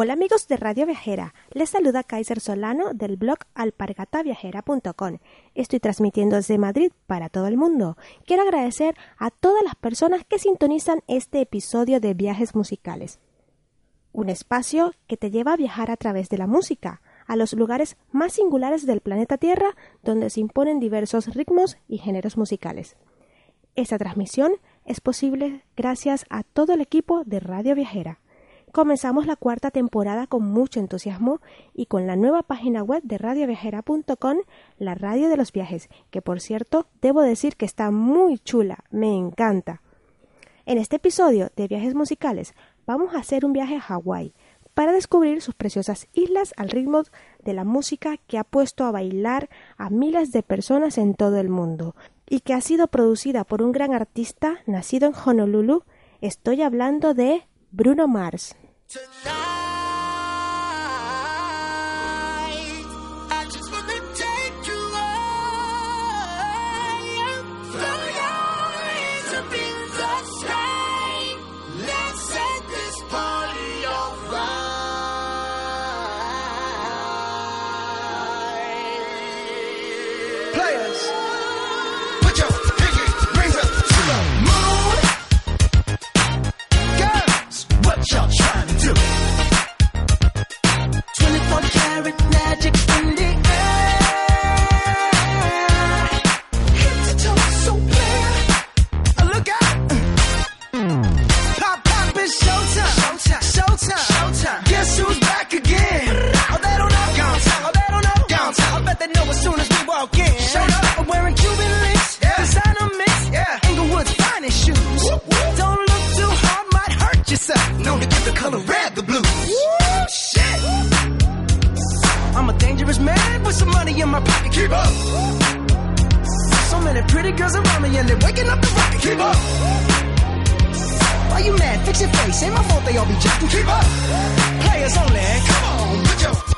Hola amigos de Radio Viajera, les saluda Kaiser Solano del blog alpargataviajera.com. Estoy transmitiendo desde Madrid para todo el mundo. Quiero agradecer a todas las personas que sintonizan este episodio de Viajes Musicales. Un espacio que te lleva a viajar a través de la música, a los lugares más singulares del planeta Tierra donde se imponen diversos ritmos y géneros musicales. Esta transmisión es posible gracias a todo el equipo de Radio Viajera. Comenzamos la cuarta temporada con mucho entusiasmo y con la nueva página web de radioviajera.com, la radio de los viajes, que por cierto debo decir que está muy chula, me encanta. En este episodio de Viajes Musicales vamos a hacer un viaje a Hawái para descubrir sus preciosas islas al ritmo de la música que ha puesto a bailar a miles de personas en todo el mundo y que ha sido producida por un gran artista nacido en Honolulu. Estoy hablando de Bruno Mars. nearly waking up the rocket. Keep up. Why you mad? Fix your face. Ain't my fault they all be jacking. Keep up. Players only. Come on, put your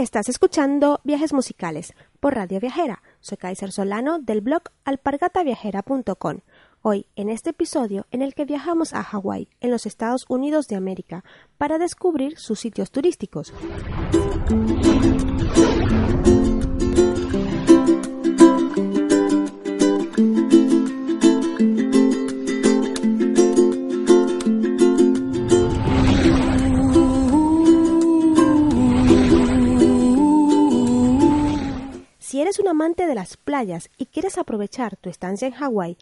Estás escuchando Viajes Musicales por Radio Viajera. Soy Kaiser Solano del blog alpargataviajera.com. Hoy, en este episodio en el que viajamos a Hawái, en los Estados Unidos de América, para descubrir sus sitios turísticos. Eres un amante de las playas y quieres aprovechar tu estancia en Hawái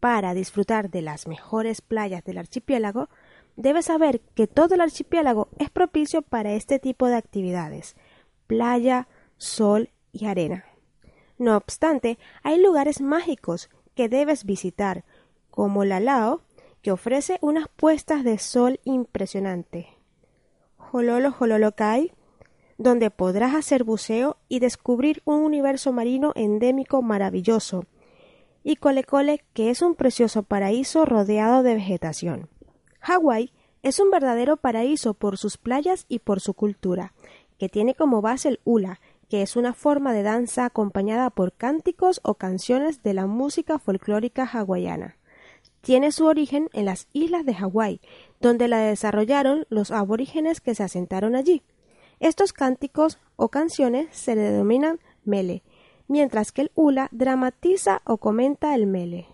para disfrutar de las mejores playas del archipiélago, debes saber que todo el archipiélago es propicio para este tipo de actividades playa, sol y arena. No obstante, hay lugares mágicos que debes visitar, como la Lao, que ofrece unas puestas de sol impresionante. Hololo Hololokai, donde podrás hacer buceo y descubrir un universo marino endémico maravilloso, y Colecole, que es un precioso paraíso rodeado de vegetación. Hawái es un verdadero paraíso por sus playas y por su cultura, que tiene como base el hula, que es una forma de danza acompañada por cánticos o canciones de la música folclórica hawaiana. Tiene su origen en las islas de Hawái, donde la desarrollaron los aborígenes que se asentaron allí. Estos cánticos o canciones se denominan mele, mientras que el hula dramatiza o comenta el mele.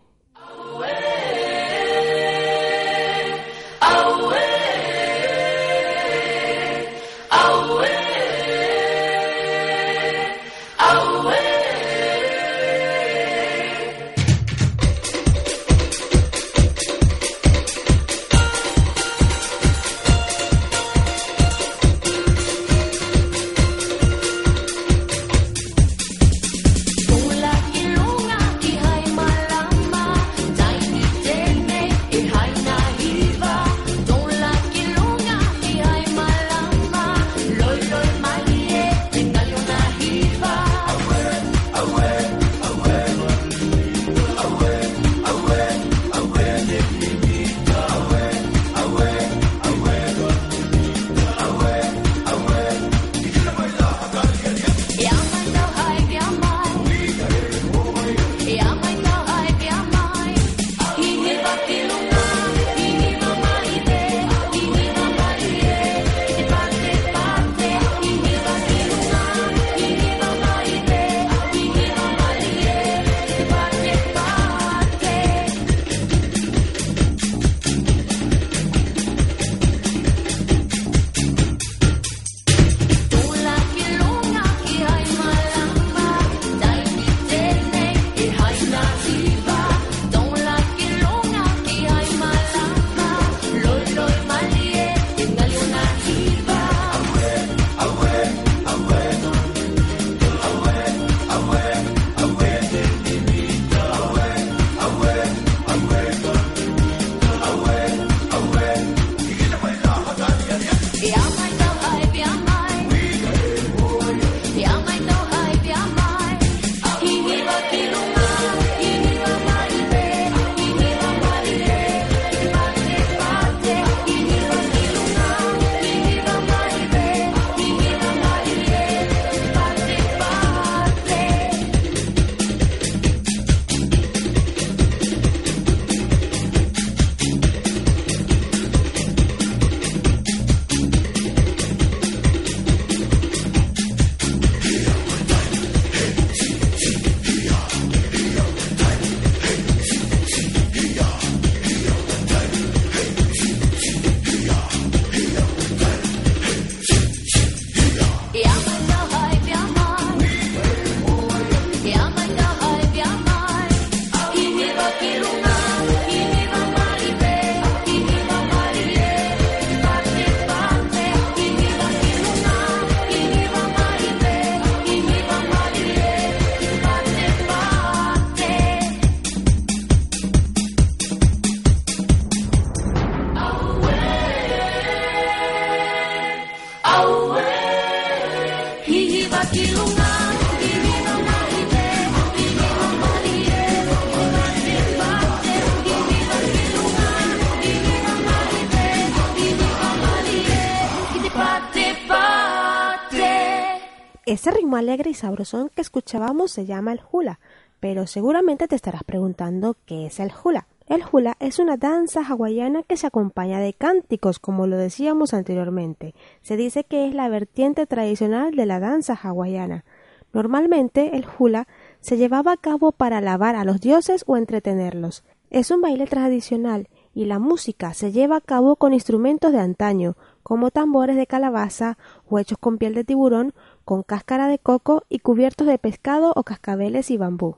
Y sabrosón que escuchábamos se llama el hula, pero seguramente te estarás preguntando qué es el hula. El hula es una danza hawaiana que se acompaña de cánticos, como lo decíamos anteriormente. Se dice que es la vertiente tradicional de la danza hawaiana. Normalmente el hula se llevaba a cabo para alabar a los dioses o entretenerlos. Es un baile tradicional y la música se lleva a cabo con instrumentos de antaño, como tambores de calabaza o hechos con piel de tiburón, con cáscara de coco y cubiertos de pescado o cascabeles y bambú.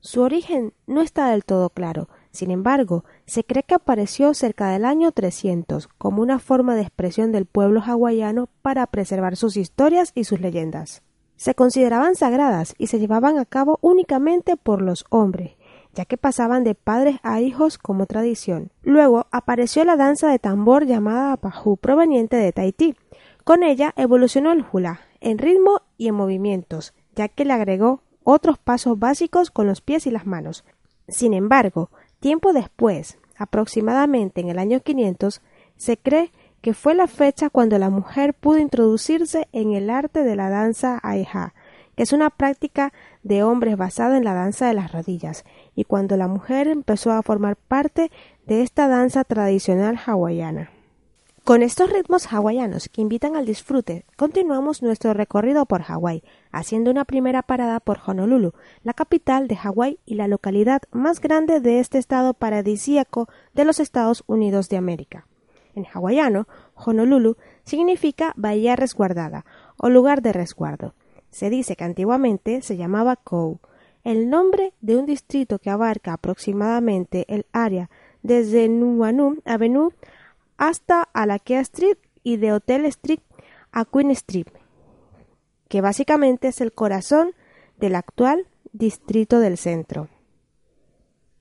Su origen no está del todo claro, sin embargo, se cree que apareció cerca del año 300 como una forma de expresión del pueblo hawaiano para preservar sus historias y sus leyendas. Se consideraban sagradas y se llevaban a cabo únicamente por los hombres, ya que pasaban de padres a hijos como tradición. Luego apareció la danza de tambor llamada Apajú, proveniente de Tahití. Con ella evolucionó el hula, en ritmo y en movimientos, ya que le agregó otros pasos básicos con los pies y las manos. Sin embargo, Tiempo después, aproximadamente en el año 500, se cree que fue la fecha cuando la mujer pudo introducirse en el arte de la danza aeha, que es una práctica de hombres basada en la danza de las rodillas, y cuando la mujer empezó a formar parte de esta danza tradicional hawaiana. Con estos ritmos hawaianos que invitan al disfrute, continuamos nuestro recorrido por Hawái, haciendo una primera parada por Honolulu, la capital de Hawái y la localidad más grande de este estado paradisíaco de los Estados Unidos de América. En hawaiano, Honolulu significa bahía resguardada o lugar de resguardo. Se dice que antiguamente se llamaba Kou, el nombre de un distrito que abarca aproximadamente el área desde Nuanu Avenue hasta Alaquea Street y de Hotel Street a Queen Street, que básicamente es el corazón del actual Distrito del Centro.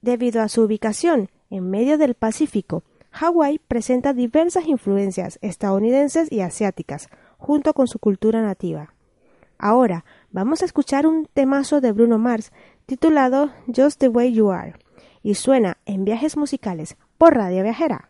Debido a su ubicación en medio del Pacífico, Hawái presenta diversas influencias estadounidenses y asiáticas, junto con su cultura nativa. Ahora vamos a escuchar un temazo de Bruno Mars titulado Just the Way You Are, y suena en viajes musicales por Radio Viajera.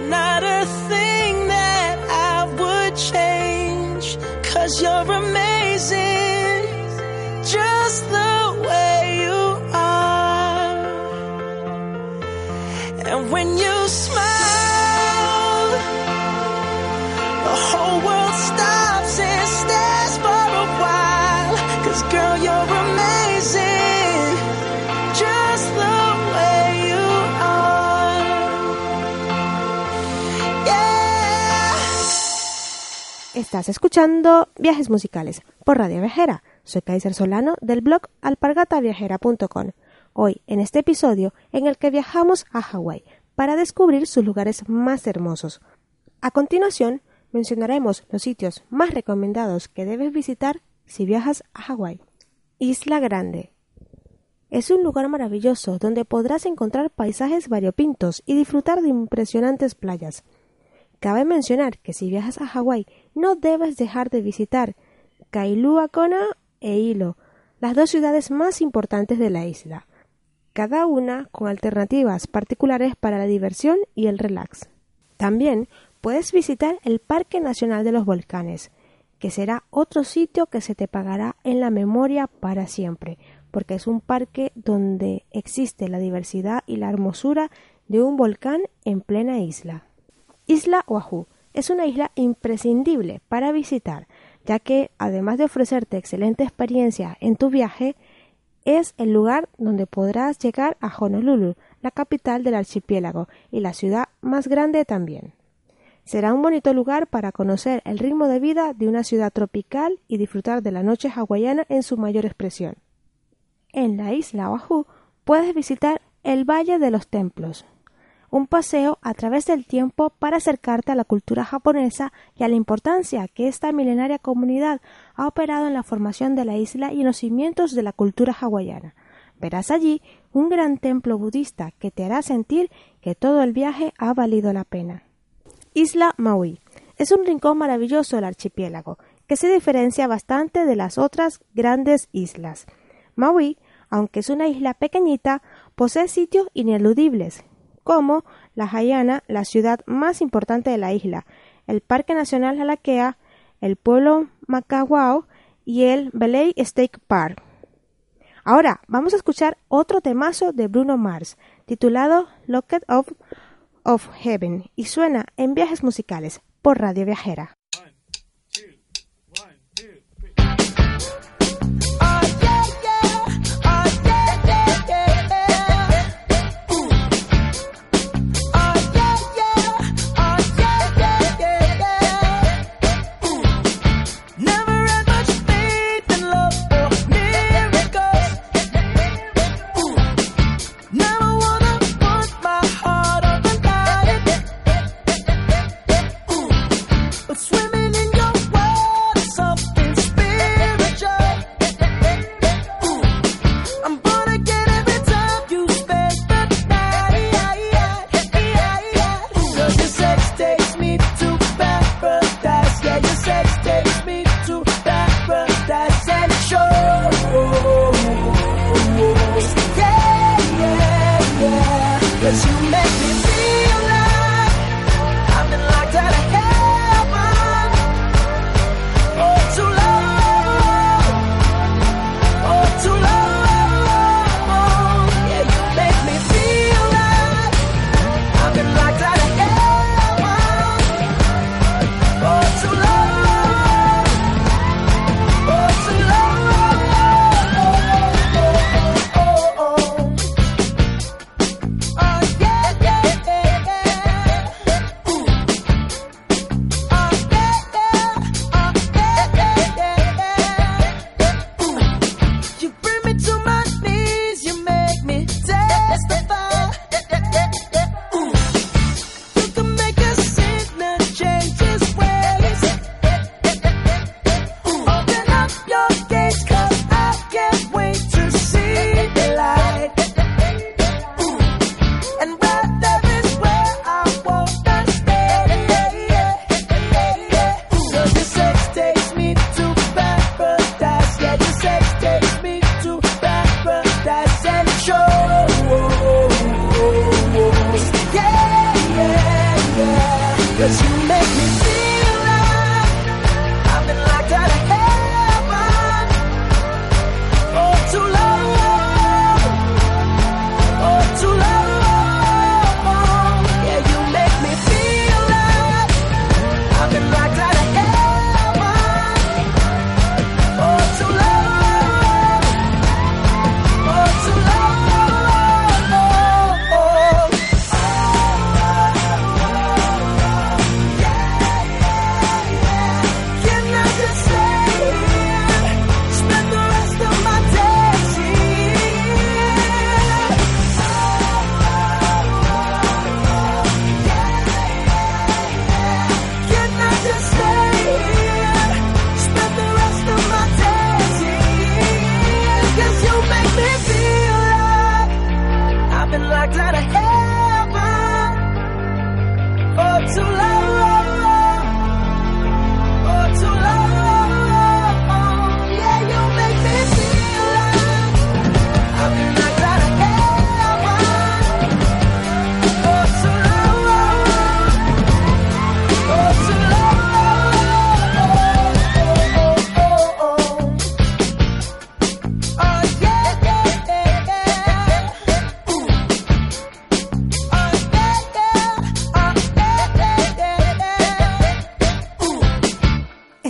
not a thing Estás escuchando Viajes Musicales por Radio Viajera. Soy Kaiser Solano del blog alpargataviajera.com. Hoy, en este episodio, en el que viajamos a Hawái para descubrir sus lugares más hermosos. A continuación, mencionaremos los sitios más recomendados que debes visitar si viajas a Hawái. Isla Grande. Es un lugar maravilloso donde podrás encontrar paisajes variopintos y disfrutar de impresionantes playas. Cabe mencionar que si viajas a Hawái no debes dejar de visitar Kailua Kona e Hilo, las dos ciudades más importantes de la isla, cada una con alternativas particulares para la diversión y el relax. También puedes visitar el Parque Nacional de los Volcanes, que será otro sitio que se te pagará en la memoria para siempre, porque es un parque donde existe la diversidad y la hermosura de un volcán en plena isla. Isla Oahu es una isla imprescindible para visitar, ya que además de ofrecerte excelente experiencia en tu viaje, es el lugar donde podrás llegar a Honolulu, la capital del archipiélago y la ciudad más grande también. Será un bonito lugar para conocer el ritmo de vida de una ciudad tropical y disfrutar de la noche hawaiana en su mayor expresión. En la isla Oahu puedes visitar el Valle de los Templos, un paseo a través del tiempo para acercarte a la cultura japonesa y a la importancia que esta milenaria comunidad ha operado en la formación de la isla y en los cimientos de la cultura hawaiana. Verás allí un gran templo budista que te hará sentir que todo el viaje ha valido la pena. Isla Maui. Es un rincón maravilloso del archipiélago, que se diferencia bastante de las otras grandes islas. Maui, aunque es una isla pequeñita, posee sitios ineludibles, como la Haiana, la ciudad más importante de la isla, el Parque Nacional Halakea, el pueblo Macawao y el Belay State Park. Ahora vamos a escuchar otro temazo de Bruno Mars, titulado Locket of of Heaven y suena en viajes musicales por Radio Viajera.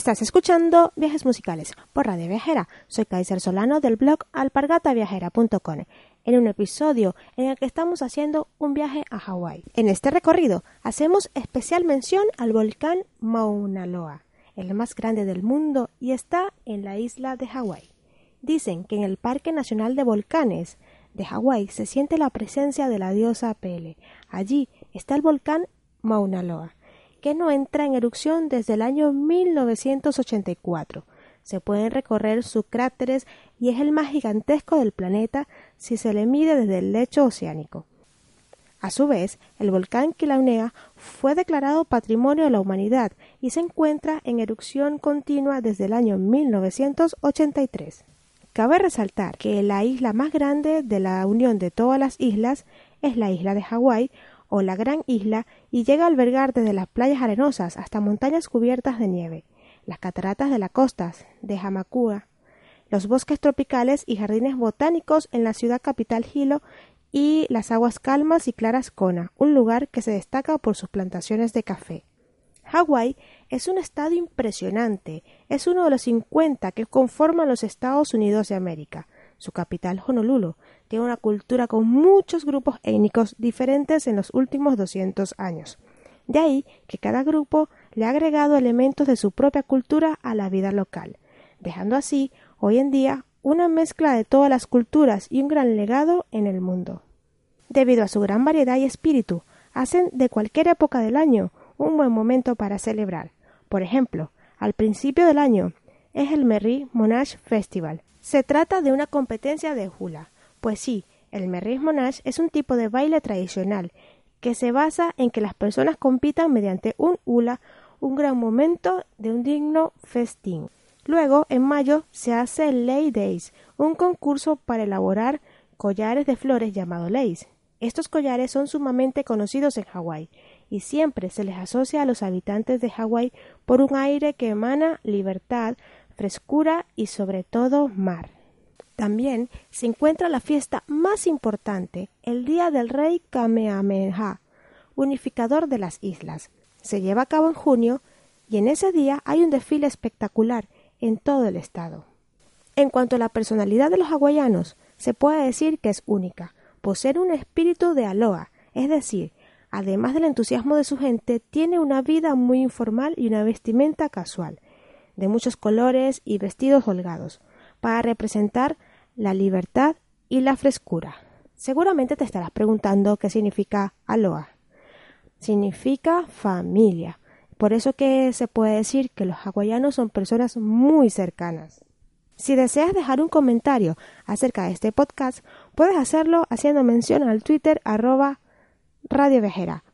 Estás escuchando Viajes Musicales por Radio Viajera. Soy Kaiser Solano del blog alpargataviajera.com en un episodio en el que estamos haciendo un viaje a Hawái. En este recorrido hacemos especial mención al volcán Mauna Loa, el más grande del mundo y está en la isla de Hawái. Dicen que en el Parque Nacional de Volcanes de Hawái se siente la presencia de la diosa Pele. Allí está el volcán Mauna Loa que no entra en erupción desde el año 1984. Se pueden recorrer sus cráteres y es el más gigantesco del planeta si se le mide desde el lecho oceánico. A su vez, el volcán Kilauea fue declarado Patrimonio de la Humanidad y se encuentra en erupción continua desde el año 1983. Cabe resaltar que la isla más grande de la unión de todas las islas es la isla de Hawái, o la Gran Isla y llega a albergar desde las playas arenosas hasta montañas cubiertas de nieve, las cataratas de las costas de Hamakua, los bosques tropicales y jardines botánicos en la ciudad capital Hilo y las aguas calmas y claras Kona, un lugar que se destaca por sus plantaciones de café. Hawái es un estado impresionante, es uno de los 50 que conforman los Estados Unidos de América. Su capital, Honolulu, tiene una cultura con muchos grupos étnicos diferentes en los últimos 200 años. De ahí que cada grupo le ha agregado elementos de su propia cultura a la vida local, dejando así, hoy en día, una mezcla de todas las culturas y un gran legado en el mundo. Debido a su gran variedad y espíritu, hacen de cualquier época del año un buen momento para celebrar. Por ejemplo, al principio del año es el Merry Monash Festival. Se trata de una competencia de hula, pues sí, el Merris Monage es un tipo de baile tradicional que se basa en que las personas compitan mediante un hula, un gran momento de un digno festín. Luego, en mayo, se hace el Lay Days, un concurso para elaborar collares de flores llamado leis. Estos collares son sumamente conocidos en Hawái y siempre se les asocia a los habitantes de Hawái por un aire que emana libertad, frescura y sobre todo mar. También se encuentra la fiesta más importante, el Día del Rey Kamehameha, unificador de las islas. Se lleva a cabo en junio y en ese día hay un desfile espectacular en todo el estado. En cuanto a la personalidad de los hawaianos, se puede decir que es única, posee un espíritu de aloha, es decir, además del entusiasmo de su gente, tiene una vida muy informal y una vestimenta casual, de muchos colores y vestidos holgados, para representar la libertad y la frescura. Seguramente te estarás preguntando qué significa aloha. Significa familia. Por eso que se puede decir que los hawaianos son personas muy cercanas. Si deseas dejar un comentario acerca de este podcast, puedes hacerlo haciendo mención al Twitter arroba Radio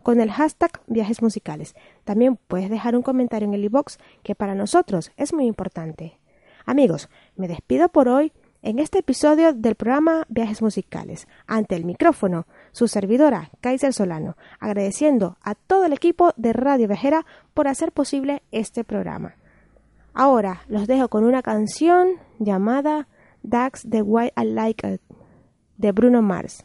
con el hashtag Viajes Musicales. También puedes dejar un comentario en el iBox que para nosotros es muy importante. Amigos, me despido por hoy en este episodio del programa Viajes Musicales. Ante el micrófono, su servidora, Kaiser Solano, agradeciendo a todo el equipo de Radio Viajera por hacer posible este programa. Ahora los dejo con una canción llamada Dax the White I Like It de Bruno Mars.